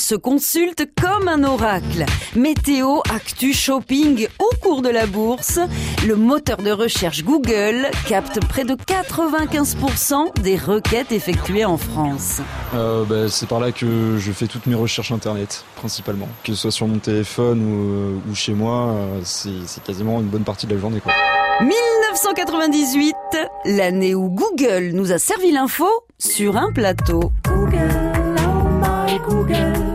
se consulte comme un oracle. Météo, actu, shopping au cours de la bourse, le moteur de recherche Google capte près de 95% des requêtes effectuées en France. Euh, bah, c'est par là que je fais toutes mes recherches internet, principalement. Que ce soit sur mon téléphone ou, ou chez moi, euh, c'est quasiment une bonne partie de la journée. Quoi. 1998, l'année où Google nous a servi l'info sur un plateau. Google, oh my. Google,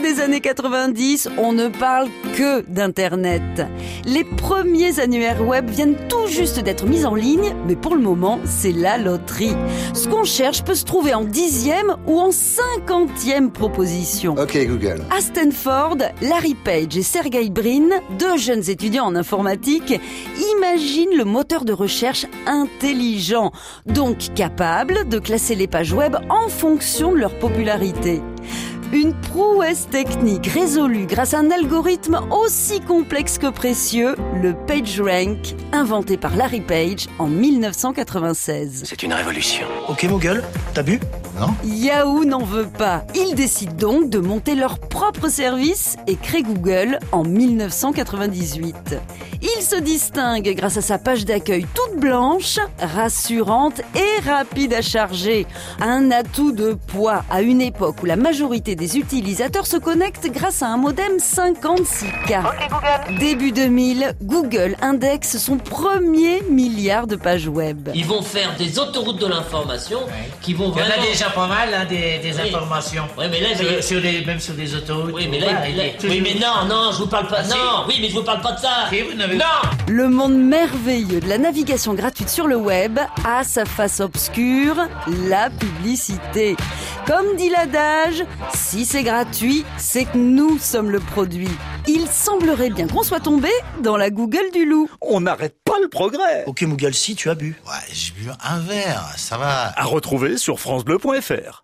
milieu des années 90, on ne parle que d'Internet. Les premiers annuaires web viennent tout juste d'être mis en ligne, mais pour le moment, c'est la loterie. Ce qu'on cherche peut se trouver en dixième ou en cinquantième proposition. Ok Google. À Stanford, Larry Page et Sergey Brin, deux jeunes étudiants en informatique, imaginent le moteur de recherche intelligent, donc capable de classer les pages web en fonction de leur popularité. Une prouesse technique résolue grâce à un algorithme aussi complexe que précieux, le PageRank, inventé par Larry Page en 1996. C'est une révolution. Ok Google, t'as bu? Non Yahoo n'en veut pas. Ils décident donc de monter leur propre service et créent Google en 1998. Il se distingue grâce à sa page d'accueil toute blanche, rassurante et rapide à charger. Un atout de poids à une époque où la majorité des utilisateurs se connectent grâce à un modem 56K. Début 2000, Google indexe son premier milliard de pages web. Ils vont faire des autoroutes de l'information qui vont Il y en vraiment... a déjà pas mal, hein, des, des Oui. informations. Oui, mais là, sur, sur les, même sur des autoroutes. Oui, mais là, là- est oui, toujours- mais non, non, je vous parle pas. Ah, si. non, oui, mais je vous parle pas de ça. Si, vous n'avez- Non. Le monde merveilleux de la navigation gratuite sur le web a sa face obscure, la publicité. Comme dit l'adage, si c'est gratuit, c'est que nous sommes le produit. Il semblerait bien qu'on soit tombé dans la Google du loup. On n'arrête pas le progrès. Ok Google, si tu as bu. Ouais, j'ai bu un verre, ça va. À retrouver sur francebleu.fr.